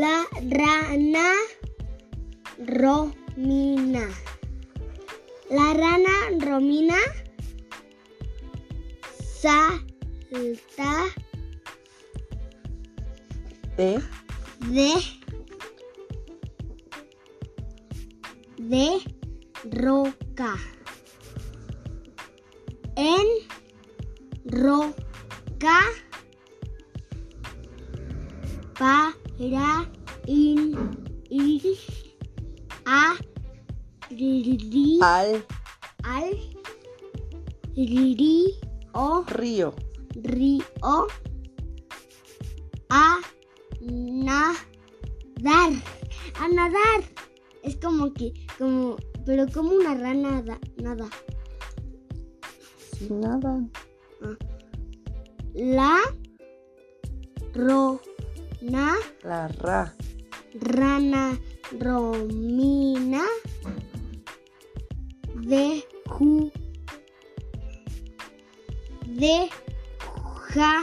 La rana Romina. La rana Romina salta De. de de roca en roca para in, ir a ri- Al al río río. río a nadar. A nadar. Es como que, como, pero como una rana da- nada. Sin nada. La rona, La ra. rana romina. De ju, deja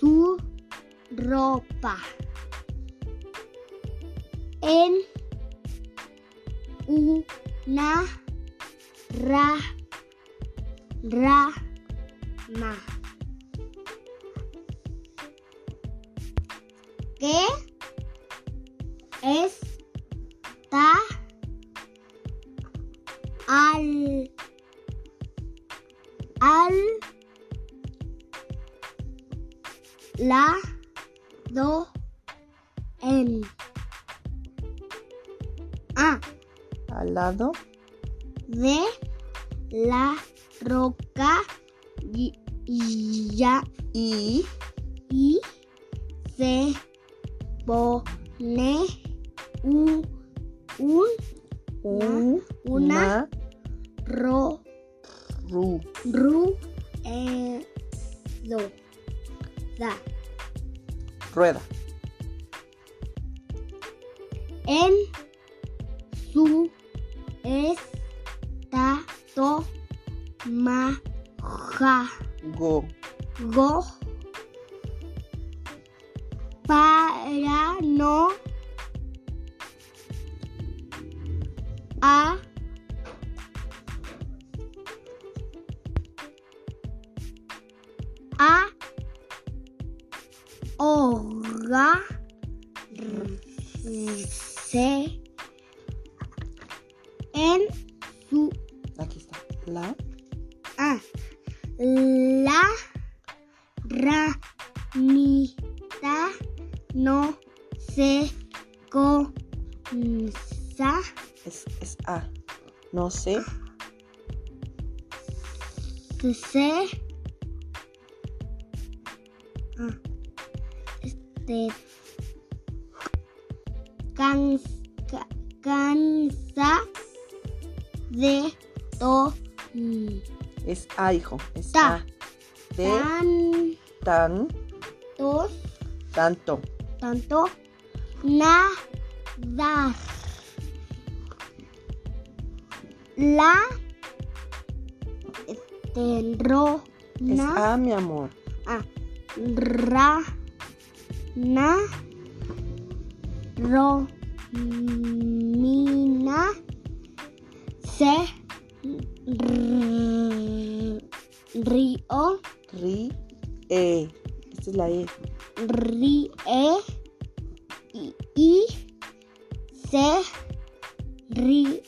su ropa. En una ra, rama. Que está al al lado en ah, Al lado. de la roca y, y ya Y. y se pone un, un Un. una ro, Ru. ru, eh, do, da, Rueda. en su estado Go. mago para no a a se en su Aquí está. La. ah, no se cansa Es, es A. No sé. se ah, este cansa, cansa de todo Es A, hijo. Es Ta. A. De tan. tantos Tanto. Tanto nadar la este, ro Es na A, mi amor. ah, ra na ro mina se río Ri. E. Esta es la E. ríe y, y se ríe